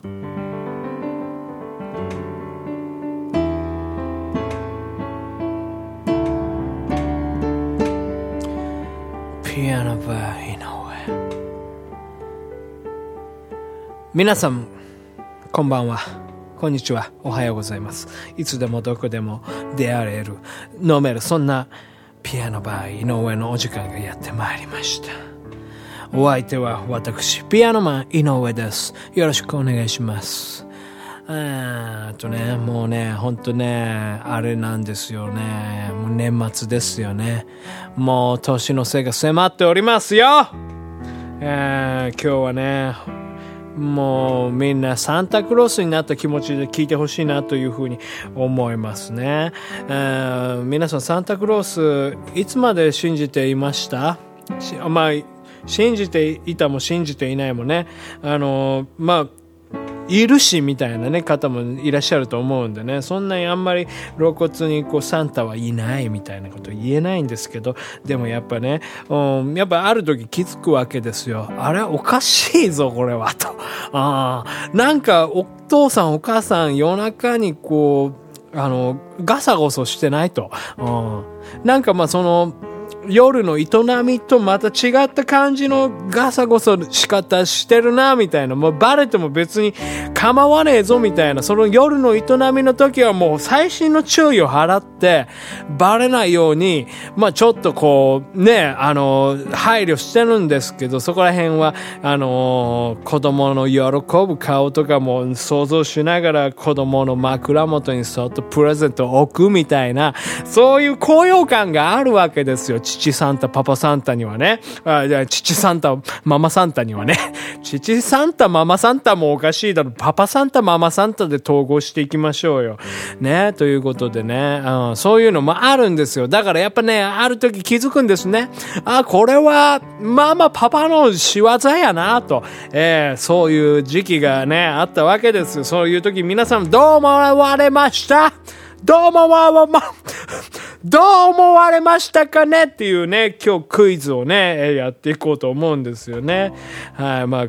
ピアノバー井上皆さんこんばんは。こんにちは。おはようございます。いつでもどこでも出会える飲めるそんなピアノバー井上のお時間がやってまいりました。お相手は私ピアノマン井上ですよろしくお願いしますえーっとね、もうね、ほんとね、あれなんですよね。もう年末ですよね。もう年の瀬が迫っておりますよえ、今日はね、もうみんなサンタクロースになった気持ちで聞いてほしいなというふうに思いますね。え、皆さんサンタクロースいつまで信じていました？まあ、信じていたも信じていないもね。あの、まあ、いるしみたいなね方もいらっしゃると思うんでねそんなにあんまり露骨にこうサンタはいないみたいなこと言えないんですけどでもやっぱね、うん、やっぱある時気づくわけですよ。あれおかしいぞこれはと。あなんかお父さんお母さん夜中にこうあのガサゴソしてないと、うん、なんかまあその夜の営みとまた違った感じのガサゴソ仕方してるな、みたいな。もうバレても別に構わねえぞ、みたいな。その夜の営みの時はもう最新の注意を払って、バレないように、まあちょっとこう、ね、あの、配慮してるんですけど、そこら辺は、あの、子供の喜ぶ顔とかも想像しながら子供の枕元にそっとプレゼントを置くみたいな、そういう高揚感があるわけですよ。父サンタ、パパサンタにはね。あじゃあ父サンタ、ママサンタにはね。父サンタ、ママサンタもおかしいだろ。パパサンタ、ママサンタで統合していきましょうよ。ね。ということでね、うん、そういうのもあるんですよ。だからやっぱね、ある時気づくんですね。あ、これは、ママ、パパの仕業やな、と。えー、そういう時期がね、あったわけですよ。そういう時皆さんどう思われました？どうもわわま、どう思われましたかねっていうね、今日クイズをね、やっていこうと思うんですよね。はい、まあ、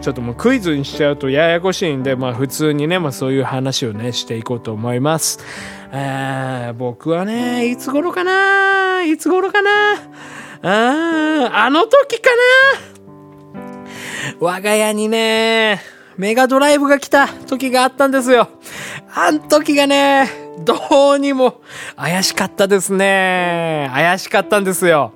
ちょっともうクイズにしちゃうとややこしいんで、まあ普通にね、まあそういう話をね、していこうと思います。え、僕はね、いつ頃かな？いつ頃かな？ああの時かな？我が家にね、メガドライブが来た時があったんですよ。あん時がね、どうにも怪しかったですね。怪しかったんですよ。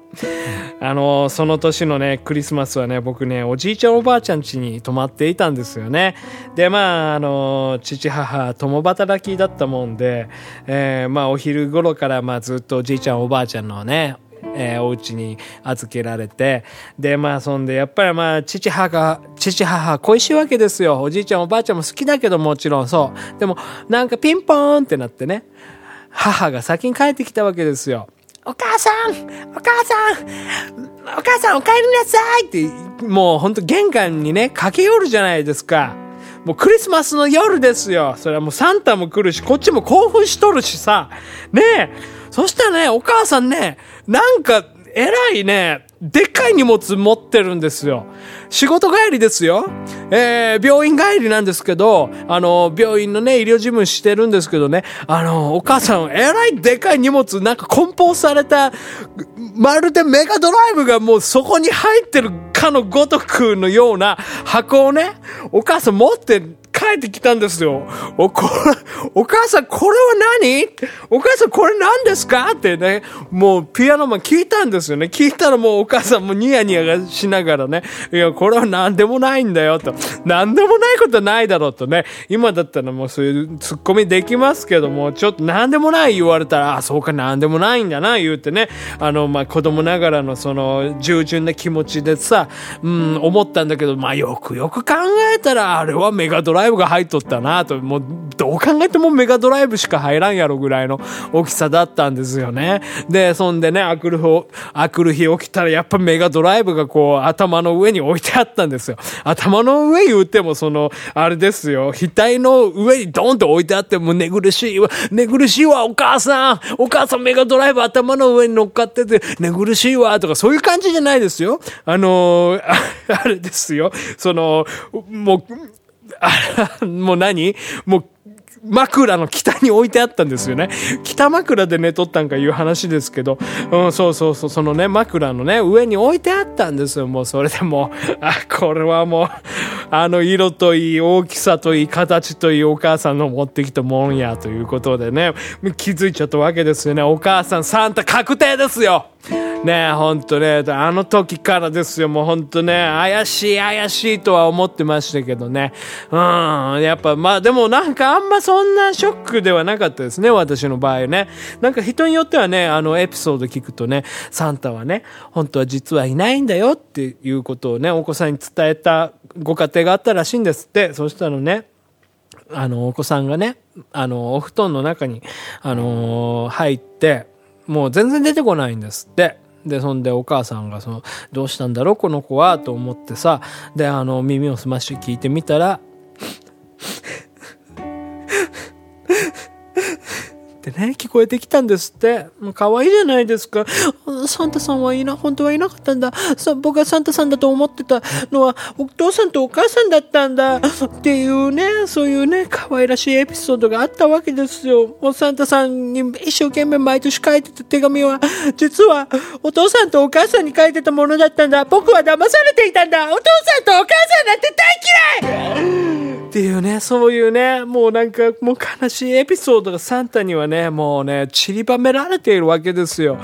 あの、その年のね、クリスマスはね、僕ね、おじいちゃんおばあちゃん家に泊まっていたんですよね。で、まあ、あの、父母、共働きだったもんで、えー、まあ、お昼頃から、まあ、ずっとおじいちゃんおばあちゃんのね、えー、お家に預けられて、で、まあ、そんで、やっぱりまあ、父母が、父母、恋しいわけですよ。おじいちゃんおばあちゃんも好きだけどもちろんそう。でも、なんかピンポーンってなってね、母が先に帰ってきたわけですよ。お母さんお母さんお母さんお帰りなさいって、もうほんと玄関にね、駆け寄るじゃないですか。もうクリスマスの夜ですよ。それはもうサンタも来るし、こっちも興奮しとるしさ。ねえ。そしたらね、お母さんね、なんか、えらいね、でっかい荷物持ってるんですよ。仕事帰りですよ。えー、病院帰りなんですけど、あの、病院のね、医療事務してるんですけどね、あの、お母さん、えらいでかい荷物、なんか梱包された、まるでメガドライブがもうそこに入ってるかのごとくのような箱をね、お母さん持って帰ってきたんですよ。お、これ、お母さん、これは何？お母さん、これ何ですか？ってね、もうピアノマン聞いたんですよね。聞いたらもうお母さんもニヤニヤしながらね、いや、これは何でもないんだよと。何でもないことないだろうとね。今だったらもうそういうツッコミできますけども、ちょっと何でもない言われたら、あ、そうか何でもないんだな、言うてね。あの、まあ、子供ながらのその、従順な気持ちでさ、うん、思ったんだけど、まあ、よくよく考えたら、あれはメガドラライブが入っとったなと、もう、どう考えてもメガドライブしか入らんやろぐらいの大きさだったんですよね。で、そんでね、あくる日、あくる日起きたらやっぱメガドライブがこう、頭の上に置いてあったんですよ。頭の上言うても、その、あれですよ、額の上にドンと置いてあって、も寝苦しいわ、寝苦しいわ、お母さんお母さんメガドライブ頭の上に乗っかってて、寝苦しいわ、とか、そういう感じじゃないですよ。あのー、あれですよ。その、もう、あもう何？もう枕の北に置いてあったんですよね。北枕で寝とったんかいう話ですけど、うん、そうそうそう、そのね、枕のね、上に置いてあったんですよ。もうそれでもう、あ、これはもう、あの色といい、大きさといい、形といい、お母さんの持ってきたもんや、ということでね、気づいちゃったわけですよね。お母さん、サンタ確定ですよねえ、ほんとね、あの時からですよ、もうほんとね、怪しい怪しいとは思ってましたけどね。うん、やっぱまあでもなんかあんまそんなショックではなかったですね、私の場合ね。なんか人によってはね、あのエピソード聞くとね、サンタはね、本当は実はいないんだよっていうことをね、お子さんに伝えたご家庭があったらしいんですって。そしたらね、あの、お子さんがね、あの、お布団の中に、あのー、入って、もう全然出てこないんですって。で、そんでお母さんがその、どうしたんだろうこの子は？と思ってさ、で、あの、耳を澄まして聞いてみたら、ってね、聞こえてきたんですって。もう可愛いじゃないですか。サンタさんはいな、本当はいなかったんだ。さ僕がサンタさんだと思ってたのは、お父さんとお母さんだったんだ。っていうね、そういうね、可愛らしいエピソードがあったわけですよ。もうサンタさんに一生懸命毎年書いてた手紙は、実はお父さんとお母さんに書いてたものだったんだ。僕は騙されていたんだ。お父さんとお母さんなんて大嫌いっていうね、そういうね、もうなんかもう悲しいエピソードがサンタにはね、もうね、散りばめられているわけですよ。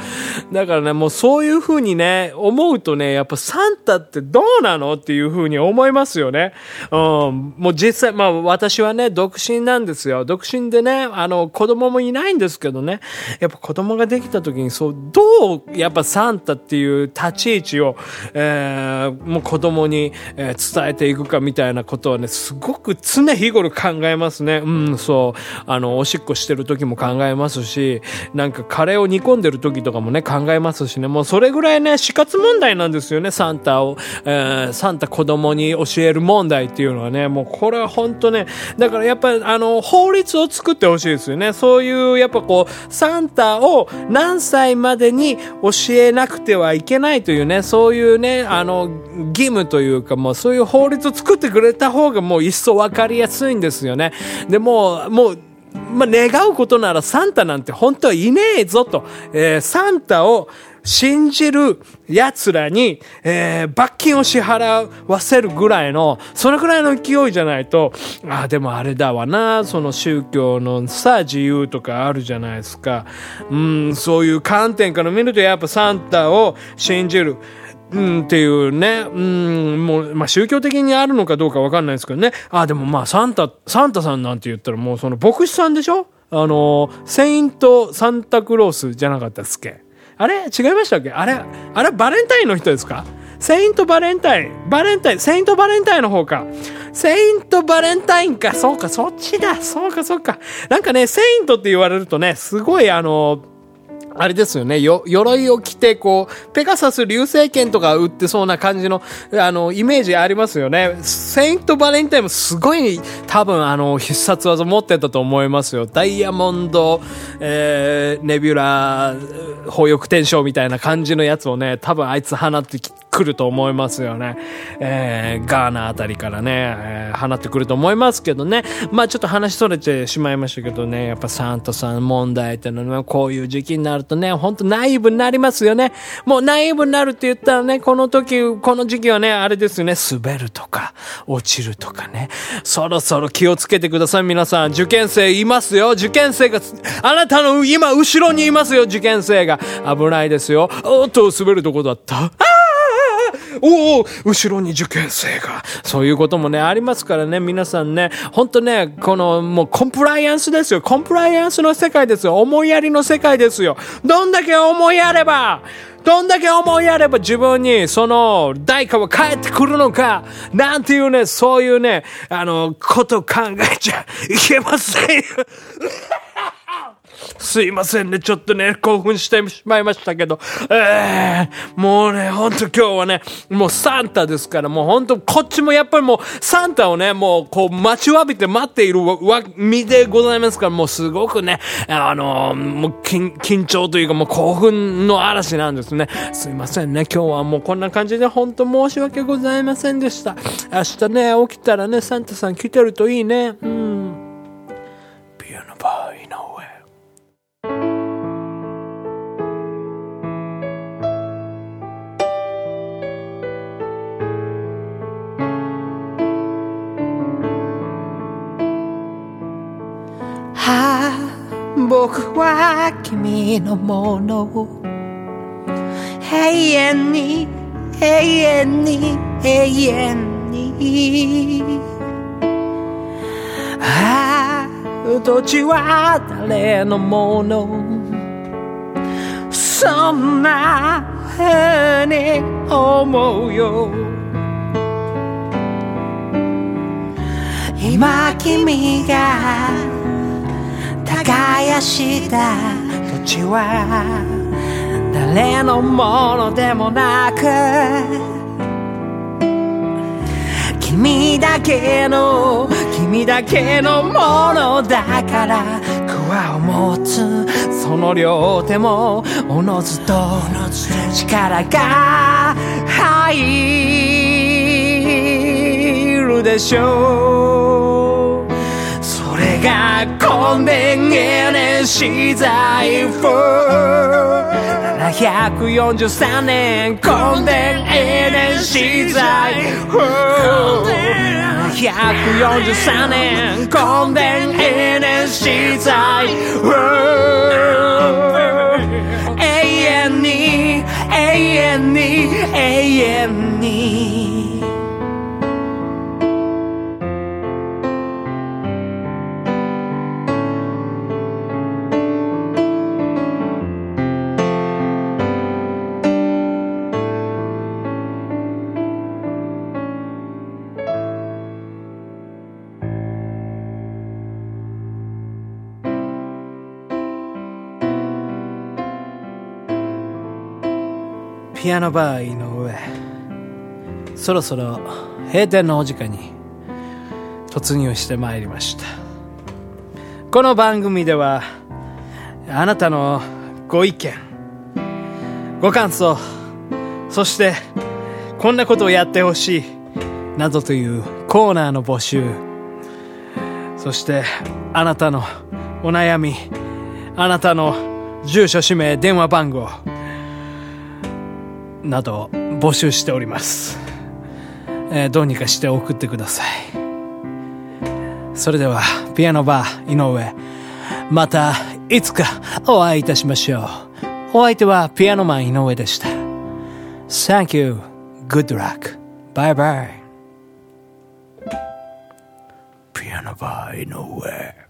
だからね、もうそういう風にね、思うとね、やっぱサンタってどうなのっていう風に思いますよね。うん、もう実際、まあ私はね、独身なんですよ。独身でね、あの、子供もいないんですけどね、やっぱ子供ができた時に、そう、どう、やっぱサンタっていう立ち位置を、えー、もう子供に、え、伝えていくかみたいなことはね、すごく常日頃考えますね。うん、そう。あの、おしっこしてる時も考えますし、なんかカレーを煮込んでる時とかもね、考えますしね。もうそれぐらいね、死活問題なんですよね、サンタを。えー、サンタ子供に教える問題っていうのはね、もうこれは本当ね、だからやっぱりあの、法律を作ってほしいですよね。そういう、やっぱこう、サンタを何歳までに教えなくてはいけないというね、そういうね、あの、義務というか、もうそういう法律を作ってくれた方がもう一層わかりやすいんですよね。でも、もう、まあ、願うことならサンタなんて本当はいねえぞと、えー、サンタを信じる奴らに、えー、罰金を支払わせるぐらいの、それぐらいの勢いじゃないと、ああ、でもあれだわな、その宗教のさ、自由とかあるじゃないですか。うん、そういう観点から見るとやっぱサンタを信じる。うん、っていうね、うん、もう、まあ、宗教的にあるのかどうかわかんないですけどね。あ、でもまあ、サンタ、サンタさんなんて言ったらもうその牧師さんでしょ？あの、セイント・サンタクロースじゃなかったっすけ？あれ？違いましたっけ？あれ、あれバレンタインの人ですか？セイントバレンタイン、バレンタイン、セイントバレンタインの方か。セイントバレンタインか。そうか、そっちだ。そうか、そうか。なんかね、セイントって言われるとね、すごいあの、あれですよね。よ、鎧を着て、こう、ペガサス流星剣とか売ってそうな感じの、あの、イメージありますよね。セイントバレンタインもすごい、多分、あの、必殺技持ってたと思いますよ。ダイヤモンド、えー、ネビュラ、宝翼天章みたいな感じのやつをね、多分あいつ放ってき来ると思いますよね。えー、ガーナあたりからね、えー、放ってくると思いますけどね。まあちょっと話それてしまいましたけどね、やっぱサンタさん問題ってのはこういう時期になるとね、ほんとナイーブになりますよね。もうナイーブになるって言ったらね、この時、この時期はね、あれですよね、滑るとか、落ちるとかね。そろそろ気をつけてください、皆さん。受験生いますよ。受験生が、あなたの今後ろにいますよ、受験生が。危ないですよ。おっと、滑るとこだった。おお後ろに受験生が。そういうこともね、ありますからね、皆さんね、ほんとね、この、もうコンプライアンスですよ。コンプライアンスの世界ですよ。思いやりの世界ですよ。どんだけ思いやれば、どんだけ思いやれば自分にその代価は返ってくるのか、なんていうね、そういうね、あの、こと考えちゃいけません。すいませんね。ちょっとね、興奮してしまいましたけど。ええー、もうね、ほんと今日はね、もうサンタですから、もうほんとこっちもやっぱりもうサンタをね、もうこう待ちわびて待っているわ、身でございますから、もうすごくね、あの、もう緊緊張というかもう興奮の嵐なんですね。すいませんね。今日はもうこんな感じで本当申し訳ございませんでした。明日ね、起きたらね、サンタさん来てるといいね。うん。ピアノバー僕は君のものを。永遠に永遠に永遠に。ああ土地は誰のもの？そんな風に思うよ。今君が耕した。土地は誰のものでもなく君だけの君だけのものだから桑を持つその両手もおのずと力が入るでしょう。それが根伝エネシ財布743年根伝永年資材743年根伝永年資材永遠に永遠に永遠にピアノバー井上。そろそろ閉店のお時間に突入してまいりました。この番組ではあなたのご意見ご感想そしてこんなことをやってほしいなどというコーナーの募集そしてあなたのお悩みあなたの住所氏名電話番号など募集しております、えー、どうにかして送ってください。それではピアノバー井上またいつかお会いいたしましょう。お相手はピアノマン井上でした。Thank you. Good luck. Bye bye. ピアノバー井上。